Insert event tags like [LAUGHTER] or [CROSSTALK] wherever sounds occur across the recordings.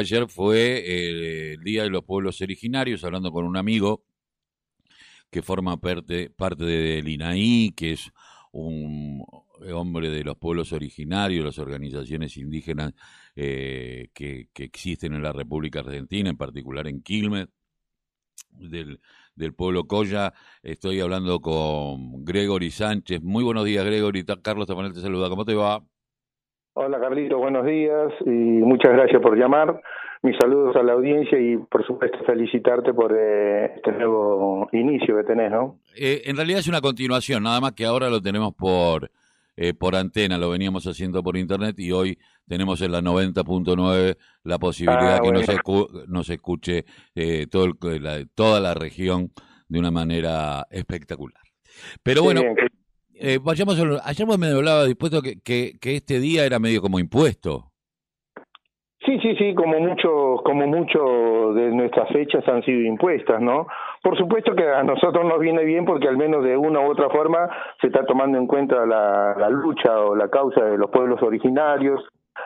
Ayer fue eh, el Día de los Pueblos Originarios, hablando con un amigo que forma parte, parte del INAI, que es un hombre de los pueblos originarios, las organizaciones indígenas eh, que, existen en la República Argentina, en particular en Quilmes, del, pueblo Coya. Estoy hablando con Gregory Sánchez. Muy buenos días, Gregory. Carlos Tapanel te saluda. ¿Cómo te va? Hola Carlito, buenos días y muchas gracias por llamar. Mis saludos a la audiencia y por supuesto felicitarte por eh, este nuevo inicio que tenés, ¿no? Eh, en realidad es una continuación, nada más que ahora lo tenemos por eh, por antena, lo veníamos haciendo por internet y hoy tenemos en la 90.9 la posibilidad ah, que nos, nos escuche todo toda la región de una manera espectacular. Pero bueno, eh, vayamos a, ayer me hablaba dispuesto que, que, este día era medio como impuesto. Sí, sí, sí, como muchos como mucho de nuestras fechas han sido impuestas, ¿no? Por supuesto que a nosotros nos viene bien porque al menos de una u otra forma se está tomando en cuenta la, la lucha o la causa de los pueblos originarios,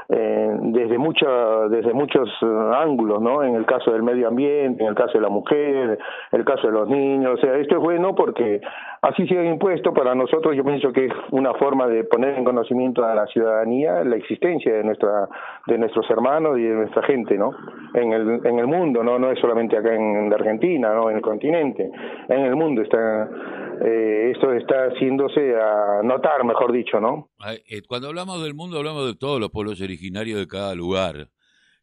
eh, desde mucha, desde muchos eh, ángulos, ¿no? En el caso del medio ambiente, en el caso de la mujer, en el caso de los niños, o sea, esto es bueno porque así sigue impuesto para nosotros, yo pienso que es una forma de poner en conocimiento a la ciudadanía la existencia de nuestra, de nuestros hermanos y de nuestra gente, ¿no? En el, en el mundo, ¿no? No es solamente acá en, en Argentina, ¿no? En el continente, en el mundo está eh, esto está haciéndose a notar, mejor dicho, ¿no? Eh, cuando hablamos del mundo hablamos de todos los pueblos originarios de cada lugar.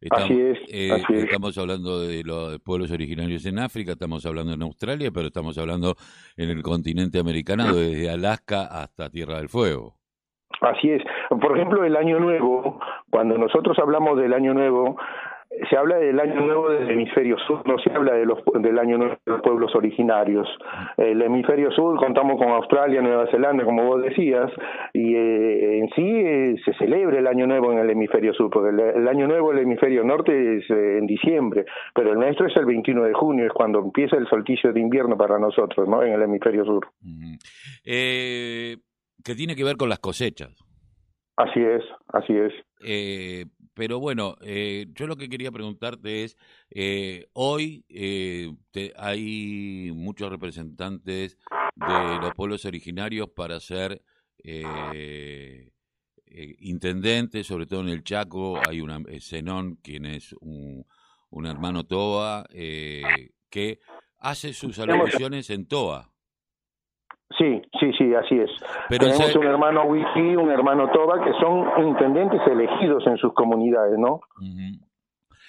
Estamos, así, es, eh, Estamos hablando de los pueblos originarios en África, estamos hablando en Australia, pero estamos hablando en el continente americano, desde Alaska hasta Tierra del Fuego. Así es. Por ejemplo, el Año Nuevo, cuando nosotros hablamos del Año Nuevo, se habla del año nuevo del hemisferio sur, no se habla de los, del año nuevo de los pueblos originarios. El hemisferio sur contamos con Australia, Nueva Zelanda, como vos decías, y eh, en sí eh, se celebra el año nuevo en el hemisferio sur, porque el, año nuevo del hemisferio norte es eh, en diciembre, pero el nuestro es el 21 de junio, es cuando empieza el solsticio de invierno para nosotros, ¿no? En el hemisferio sur. eh, que tiene que ver con las cosechas. Así es, así es. Eh, pero bueno, eh, yo lo que quería preguntarte es, eh, hoy eh, hay muchos representantes de los pueblos originarios para ser intendentes, sobre todo en el Chaco, hay una Zenón, quien es un, un hermano Toa, que hace sus alocuciones en Toa. Sí, sí, sí, así es. Tenemos un hermano Wiki, un hermano Toba, que son intendentes elegidos en sus comunidades, ¿no?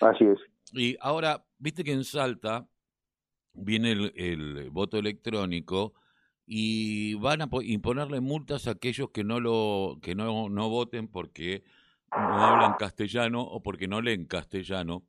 Así es. Y ahora, viste que en Salta viene el, voto electrónico y van a imponerle multas a aquellos que no lo que no, no voten porque no hablan castellano o porque no leen castellano.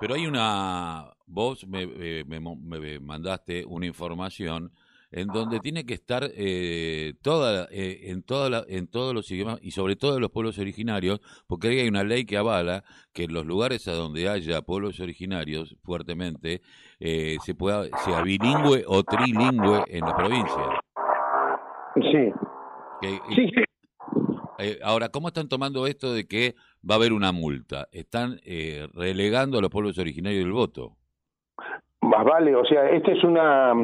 Pero hay una, vos me, eh, me, me mandaste una información en donde tiene que estar eh, toda, eh, en, toda en todos los idiomas y sobre todo en los pueblos originarios, porque hay una ley que avala que en los lugares a donde haya pueblos originarios fuertemente eh, se pueda sea bilingüe o trilingüe en la provincia. Sí. sí. ahora, ¿cómo están tomando esto de que va a haber una multa? Están relegando a los pueblos originarios del voto. Más vale, o sea, esta es una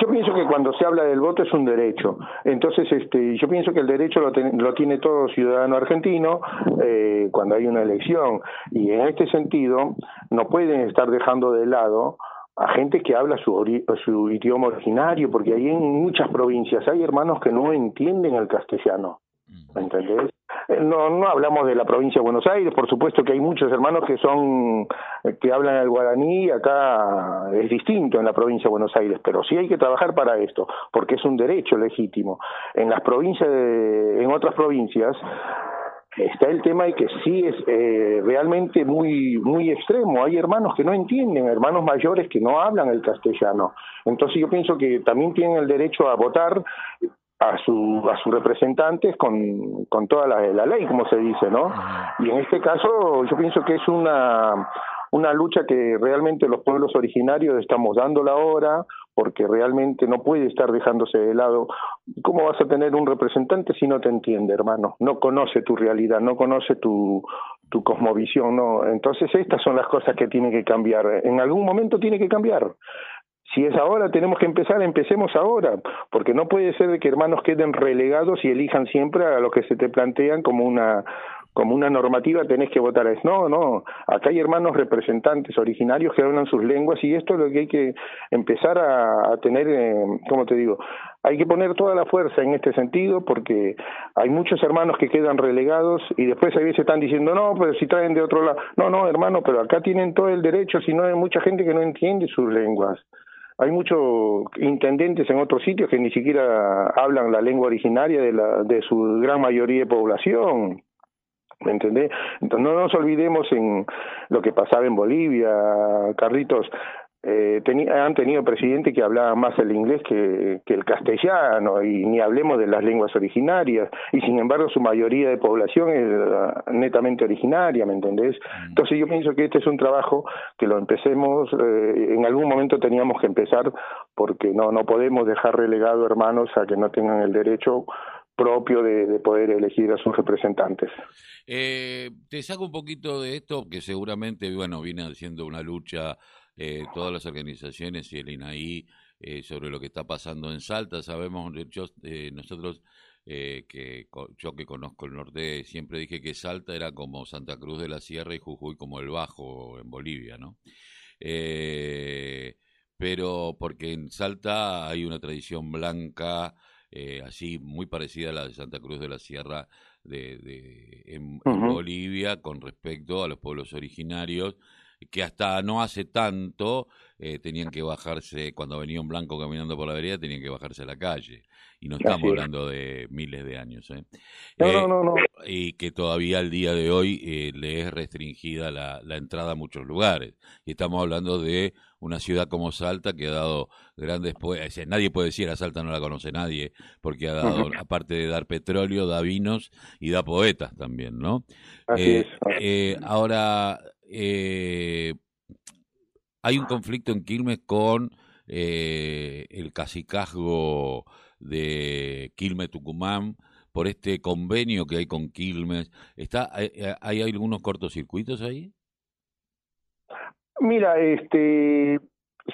yo pienso que cuando se habla del voto es un derecho. Entonces, este, yo pienso que el derecho lo, lo tiene todo ciudadano argentino eh, cuando hay una elección. Y en este sentido, no pueden estar dejando de lado a gente que habla su, su idioma originario, porque hay en muchas provincias hay hermanos que no entienden el castellano. ¿Me entendés? No, no hablamos de la provincia de Buenos Aires, por supuesto que hay muchos hermanos que son eh, que hablan el guaraní, acá es distinto en la provincia de Buenos Aires, pero sí hay que trabajar para esto, porque es un derecho legítimo. En las provincias, en otras provincias está el tema de que sí es eh, realmente muy muy extremo. Hay hermanos que no entienden, hermanos mayores que no hablan el castellano. Entonces yo pienso que también tienen el derecho a votar a, su, a sus representantes con, con toda la, la ley, como se dice, ¿no? Y en este caso yo pienso que es una, una lucha que realmente los pueblos originarios estamos dando ahora, porque realmente no puede estar dejándose de lado. ¿Cómo vas a tener un representante si no te entiende, hermano? No conoce tu realidad, no conoce tu, tu cosmovisión, ¿no? Entonces estas son las cosas que tienen que cambiar. En algún momento tiene que cambiar. Si es ahora, tenemos que empezar, empecemos ahora, porque no puede ser que hermanos queden relegados y elijan siempre a lo que se te plantean como una como una normativa tenés que votar es no, no, acá hay hermanos representantes originarios que hablan sus lenguas y esto es lo que hay que empezar a, tener, eh, ¿cómo te digo? Hay que poner toda la fuerza en este sentido porque hay muchos hermanos que quedan relegados y después a veces están diciendo, no, pero si traen de otro lado, no, no, hermano, pero acá tienen todo el derecho, si no hay mucha gente que no entiende sus lenguas hay muchos intendentes en otros sitios que ni siquiera hablan la lengua originaria de, la, de su gran mayoría de población. ¿Me entendés? Entonces no nos olvidemos en lo que pasaba en Bolivia, Carlitos. Eh, han tenido presidentes que hablaban más el inglés que, que, el castellano y ni hablemos de las lenguas originarias y sin embargo su mayoría de población es ah, netamente originaria, ¿me entendés? Mm. Entonces yo pienso que este es un trabajo que lo empecemos, eh, en algún momento teníamos que empezar porque no, no podemos dejar relegado hermanos a que no tengan el derecho propio de, poder elegir a sus representantes. Eh, te saco un poquito de esto, que seguramente, bueno, viene haciendo una lucha eh, todas las organizaciones y el INAI eh, sobre lo que está pasando en Salta. Sabemos, yo, eh, nosotros, eh, que yo que conozco el norte, siempre dije que Salta era como Santa Cruz de la Sierra y Jujuy como el Bajo en Bolivia, ¿no? pero porque en Salta hay una tradición blanca eh, así muy parecida a la de Santa Cruz de la Sierra de, de en, Bolivia con respecto a los pueblos originarios que hasta no hace tanto eh, tenían que bajarse, cuando venía un blanco caminando por la vereda, tenían que bajarse a la calle. Y no estamos hablando de miles de años. ¿eh? No, no, no, Y que todavía al día de hoy le es restringida la, la entrada a muchos lugares. Y estamos hablando de una ciudad como Salta que ha dado grandes poetas, nadie puede decir a Salta no la conoce nadie, porque ha dado, aparte de dar petróleo, da vinos y da poetas también, ¿no? Así es. Eh, ahora, eh, hay un conflicto en Quilmes con eh, el cacicazgo de Quilmes Tucumán por este convenio que hay con Quilmes. Está, ¿Hay algunos cortocircuitos ahí? Mira, este,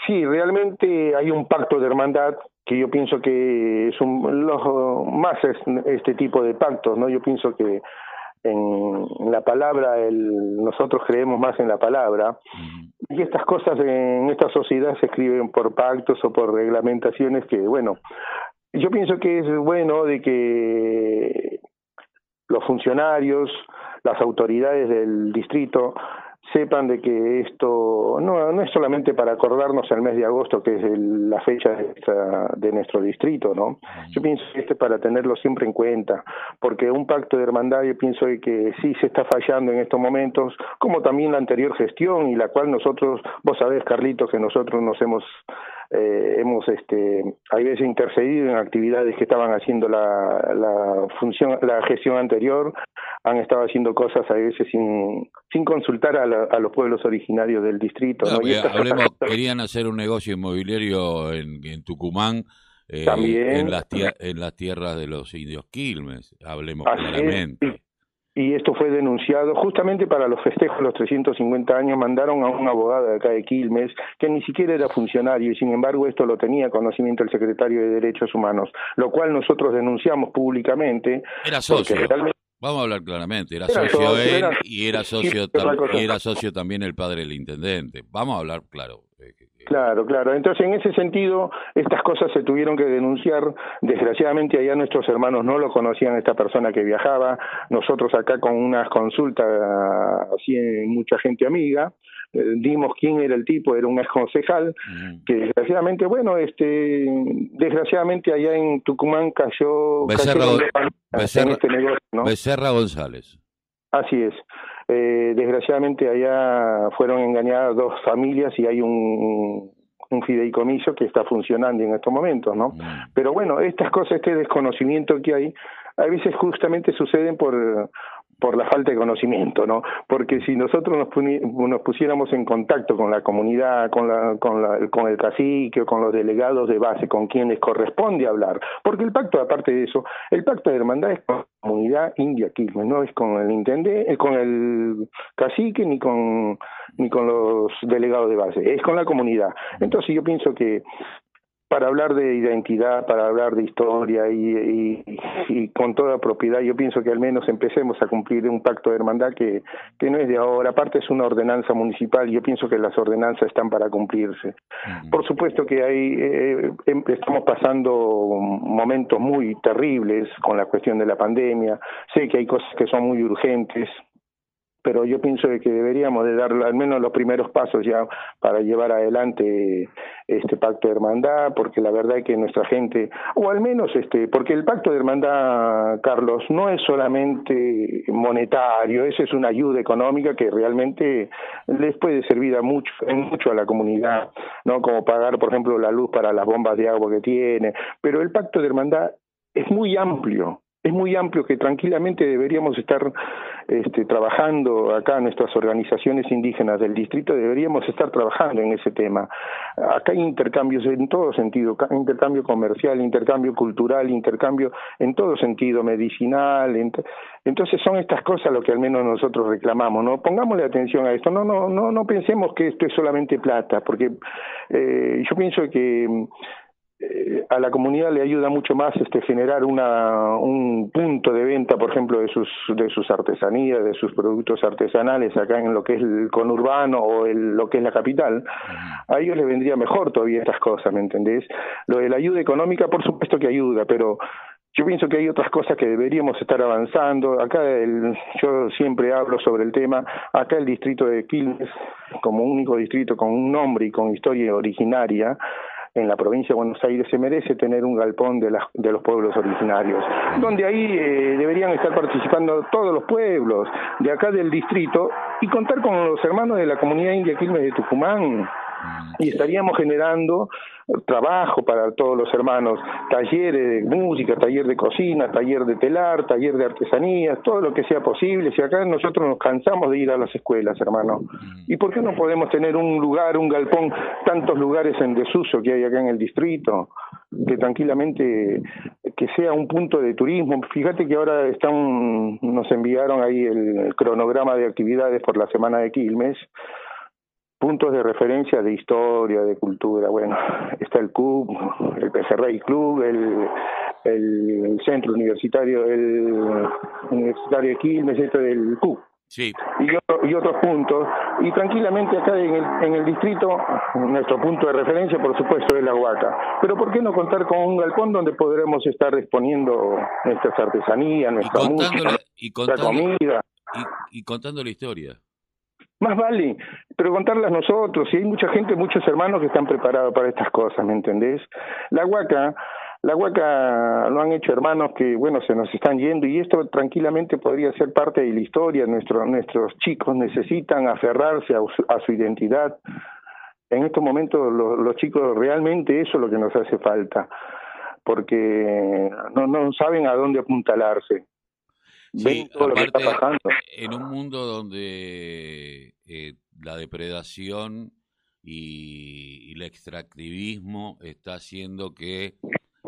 sí, realmente hay un pacto de hermandad que yo pienso que es un, los, más este tipo de pactos, ¿no? Yo pienso que en la palabra, el, nosotros creemos más en la palabra, y estas cosas en esta sociedad se escriben por pactos o por reglamentaciones que, bueno, yo pienso que es bueno de que los funcionarios, las autoridades del distrito sepan de que esto no, no es solamente para acordarnos el mes de agosto, que es la fecha de, de, nuestro distrito, ¿no? Yo pienso que este es para tenerlo siempre en cuenta, porque un pacto de hermandad yo pienso que sí se está fallando en estos momentos, como también la anterior gestión y la cual nosotros, vos sabés, Carlitos, que nosotros nos hemos eh, hemos este hay veces intercedido en actividades que estaban haciendo la, la función la gestión anterior han estado haciendo cosas a veces sin sin consultar a, a los pueblos originarios del distrito ¿no? hablemos, querían hacer un negocio inmobiliario en, en Tucumán eh, en las en las tierras de los indios Quilmes hablemos claramente y esto fue denunciado justamente para los festejos de los 350 años, mandaron a un abogado de acá de Quilmes, que ni siquiera era funcionario, y sin embargo esto lo tenía conocimiento el secretario de Derechos Humanos, lo cual nosotros denunciamos públicamente. Era socio. Vamos a hablar claramente, era, socio él y era socio, y era socio también el padre del intendente. Vamos a hablar claro. Claro, claro. Entonces, en ese sentido, estas cosas se tuvieron que denunciar. Desgraciadamente, allá nuestros hermanos no lo conocían, esta persona que viajaba. Nosotros acá con unas consultas, así mucha gente amiga, eh, dimos quién era el tipo, era un ex concejal, que desgraciadamente, bueno, este, desgraciadamente allá en Tucumán cayó... Becerra, este Becerra González. Así es. Eh, desgraciadamente allá fueron engañadas dos familias y hay un, un fideicomiso que está funcionando en estos momentos, ¿no? Mm. Pero bueno, estas cosas, este desconocimiento que hay, a veces justamente suceden por por la falta de conocimiento, ¿no? Porque si nosotros nos, pusiéramos en contacto con la comunidad, con, la, con, la, con el cacique o con los delegados de base, con quienes corresponde hablar, porque el pacto, aparte de eso, el pacto de hermandad es con la comunidad india Quilmes, no es con el intendente, eh, con el cacique ni con ni con los delegados de base, es con la comunidad. Entonces yo pienso que para hablar de identidad, para hablar de historia y, y, con toda propiedad, yo pienso que al menos empecemos a cumplir un pacto de hermandad que, que no es de ahora, aparte es una ordenanza municipal, yo pienso que las ordenanzas están para cumplirse. Por supuesto que hay, eh, em, estamos pasando momentos muy terribles con la cuestión de la pandemia, sé que hay cosas que son muy urgentes, pero yo pienso que deberíamos de dar al menos los primeros pasos ya para llevar adelante este pacto de hermandad, porque la verdad es que nuestra gente, o al menos este, porque el pacto de hermandad, Carlos, no es solamente monetario, esa es una ayuda económica que realmente les puede servir a mucho, mucho a la comunidad, no como pagar, por ejemplo, la luz para las bombas de agua que tiene, pero el pacto de hermandad es muy amplio, es muy amplio que tranquilamente deberíamos estar este, trabajando acá nuestras organizaciones indígenas del distrito deberíamos estar trabajando en ese tema. Acá hay intercambios en todo sentido, intercambio comercial, intercambio cultural, intercambio en todo sentido, medicinal. Entonces son estas cosas lo que al menos nosotros reclamamos, ¿no? Pongámosle atención a esto, no, no, no, no pensemos que esto es solamente plata, porque eh, yo pienso que eh, a la comunidad le ayuda mucho más este generar una, un punto de venta, por ejemplo, de sus de sus artesanías, de sus productos artesanales acá en lo que es el conurbano o el, lo que es la capital. A ellos les vendría mejor todavía estas cosas, ¿me entendés? Lo de la ayuda económica, por supuesto que ayuda, pero yo pienso que hay otras cosas que deberíamos estar avanzando. Acá el, yo siempre hablo sobre el tema. Acá el distrito de Quilmes, como único distrito con un nombre y con historia originaria, en la provincia de Buenos Aires se merece tener un galpón de, de los pueblos originarios, donde ahí eh, deberían estar participando todos los pueblos de acá del distrito y contar con los hermanos de la comunidad india Quilmes de Tucumán, y estaríamos generando trabajo para todos los hermanos, talleres de música, taller de cocina, taller de telar, taller de artesanías, todo lo que sea posible. Si acá nosotros nos cansamos de ir a las escuelas, hermano, ¿y por qué no podemos tener un lugar, un galpón, tantos lugares en desuso que hay acá en el distrito? que tranquilamente que sea un punto de turismo. Fíjate que ahora están nos enviaron ahí el cronograma de actividades por la semana de Quilmes puntos de referencia de historia, de cultura. Bueno, está el CUB, el Pecerrey Club, el, el, centro universitario, el universitario de Quilmes, esto del CUB. Sí. Y, y, otros puntos. Y tranquilamente acá en el, en el distrito, nuestro punto de referencia, por supuesto, es la Huaca. Pero ¿por qué no contar con un galpón donde podremos estar exponiendo nuestras artesanías, nuestra música, y nuestra comida? Y, y contando la historia. Más vale, pero contarlas nosotros, y hay mucha gente, muchos hermanos que están preparados para estas cosas, ¿me entendés? La huaca, la huaca lo han hecho hermanos que, bueno, se nos están yendo y esto tranquilamente podría ser parte de la historia. Nuestro, nuestros chicos necesitan aferrarse a su, identidad. En estos momentos los, chicos realmente eso es lo que nos hace falta, porque no, no saben a dónde apuntalarse. Sí, aparte, en un mundo donde eh, la depredación y, el extractivismo está haciendo que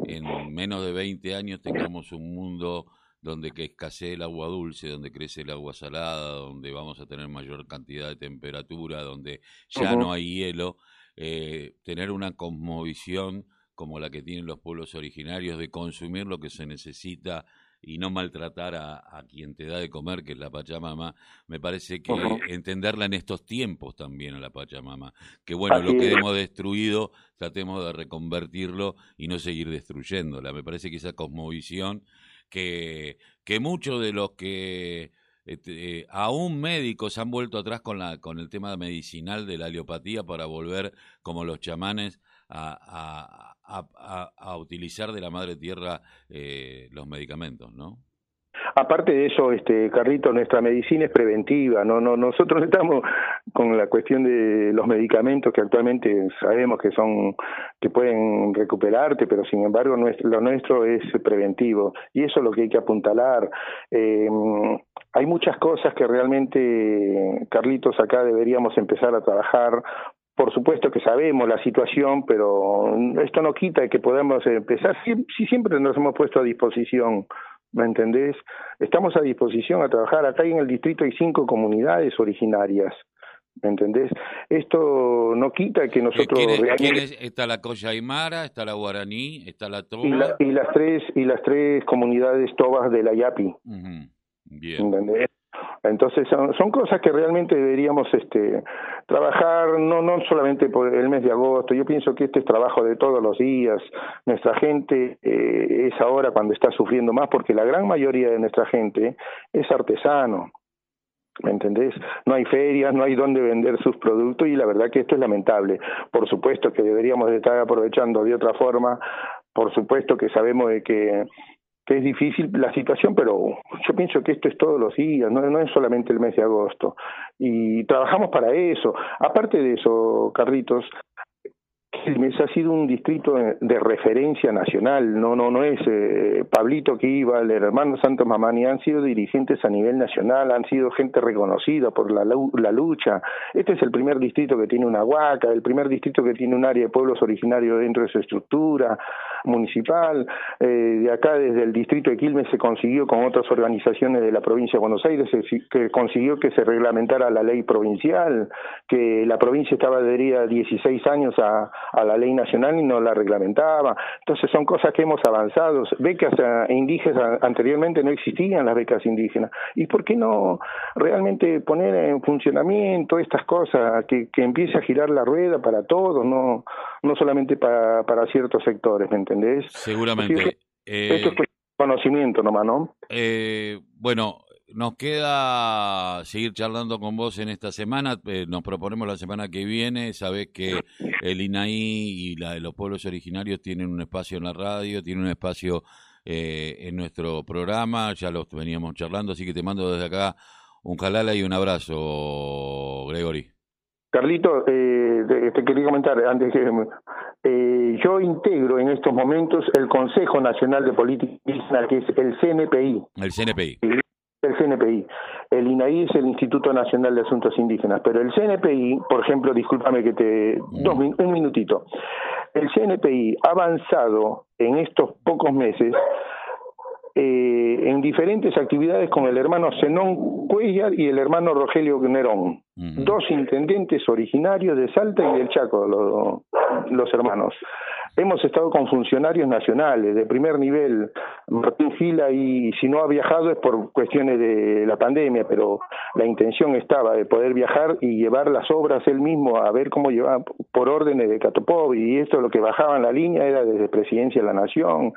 en menos de 20 años tengamos un mundo donde que escasee el agua dulce, donde crece el agua salada, donde vamos a tener mayor cantidad de temperatura, donde ya no hay hielo, eh, tener una cosmovisión como la que tienen los pueblos originarios de consumir lo que se necesita y no maltratar a, quien te da de comer, que es la Pachamama, me parece que entenderla en estos tiempos también a la Pachamama. Que bueno, lo que hemos destruido, tratemos de reconvertirlo y no seguir destruyéndola. Me parece que esa cosmovisión que, que muchos de los que este, aún médicos han vuelto atrás con, la, con el tema medicinal de la aliopatía para volver, como los chamanes, a, a, utilizar de la madre tierra eh, los medicamentos, ¿no? aparte de eso, este Carlito, nuestra medicina es preventiva, no, no, nosotros [LAUGHS] estamos con la cuestión de los medicamentos que actualmente sabemos que son, que pueden recuperarte, pero sin embargo nuestro, lo nuestro es preventivo y eso es lo que hay que apuntalar. Eh, hay muchas cosas que realmente, Carlitos, acá deberíamos empezar a trabajar por supuesto que sabemos la situación, pero esto no quita que podamos empezar. Si, siempre nos hemos puesto a disposición, ¿me entendés? Estamos a disposición a trabajar. Acá en el distrito hay cinco comunidades originarias. ¿Me entendés? Esto no quita que nosotros... ¿Quién Está la Coya Aymara, está la Guaraní, está la Toba... Y, las tres, y las tres comunidades tobas de la Yapi. Bien. ¿Entendés? Entonces son, cosas que realmente deberíamos este, trabajar, no, no solamente por el mes de agosto, yo pienso que este es trabajo de todos los días, nuestra gente eh, es ahora cuando está sufriendo más porque la gran mayoría de nuestra gente es artesano, ¿Me entendés? No hay ferias, no hay dónde vender sus productos y la verdad que esto es lamentable. Por supuesto que deberíamos estar aprovechando de otra forma, por supuesto que sabemos de que que es difícil la situación, pero yo pienso que esto es todos los días, no, no es solamente el mes de agosto. Y trabajamos para eso. Aparte de eso, Carlitos, Quilmes ha sido un distrito de referencia nacional, no no no es eh, Pablito que iba, el hermano Santos Mamani, han sido dirigentes a nivel nacional, han sido gente reconocida por la, la lucha. Este es el primer distrito que tiene una huaca, el primer distrito que tiene un área de pueblos originarios dentro de su estructura municipal. Eh, de acá, desde el distrito de Quilmes, se consiguió con otras organizaciones de la provincia de Buenos Aires, se, que consiguió que se reglamentara la ley provincial, que la provincia estaba adherida 16 años a a la ley nacional y no la reglamentaba. Entonces son cosas que hemos avanzado. Becas indígenas anteriormente no existían las becas indígenas. ¿Y por qué no realmente poner en funcionamiento estas cosas, que, que empiece a girar la rueda para todos, no, no solamente para, para ciertos sectores, ¿me entendés? Seguramente. esto es conocimiento nomás, ¿no? Eh, bueno, nos queda seguir charlando con vos en esta semana. Eh, nos proponemos la semana que viene. Sabés que el INAI y la, los pueblos originarios tienen un espacio en la radio, tienen un espacio eh, en nuestro programa. Ya los veníamos charlando, así que te mando desde acá un jalala y un abrazo, Gregory. Carlito, eh, te, quería comentar antes que eh, yo integro en estos momentos el Consejo Nacional de Política que es el CNPI. El CNPI el CNPI. El INAI es el Instituto Nacional de Asuntos Indígenas, pero el CNPI, por ejemplo, discúlpame que te... un minutito. El CNPI ha avanzado en estos pocos meses eh, en diferentes actividades con el hermano Zenón Cuellar y el hermano Rogelio Nerón, dos intendentes originarios de Salta y del Chaco, los hermanos. Hemos estado con funcionarios nacionales de primer nivel. Martín Gila, y si no ha viajado es por cuestiones de la pandemia, pero la intención estaba de poder viajar y llevar las obras él mismo a ver cómo llevaba por órdenes de Catopov, y esto lo que bajaba en la línea era desde Presidencia de la Nación.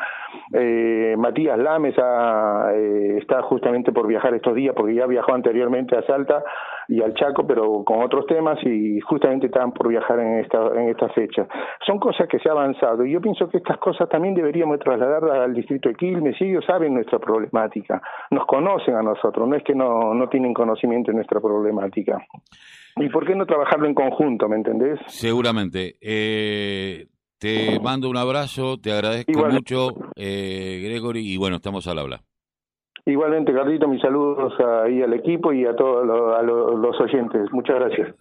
Eh, Matías Lames eh, está justamente por viajar estos días, porque ya viajó anteriormente a Salta y al Chaco, pero con otros temas y justamente estaban por viajar en esta, en esta fecha. Son cosas que se han avanzado y yo pienso que estas cosas también deberíamos trasladarlas al distrito de Quilmes y ellos saben nuestra problemática, nos conocen a nosotros, no es que no, no tienen conocimiento de nuestra problemática. ¿Y por qué no trabajarlo en conjunto, me entendés? Seguramente. Eh, te mando un abrazo, te agradezco mucho, eh, Gregory, y bueno, estamos al habla. Igualmente, Carlito, mis saludos ahí al equipo y a todos los oyentes. Muchas gracias.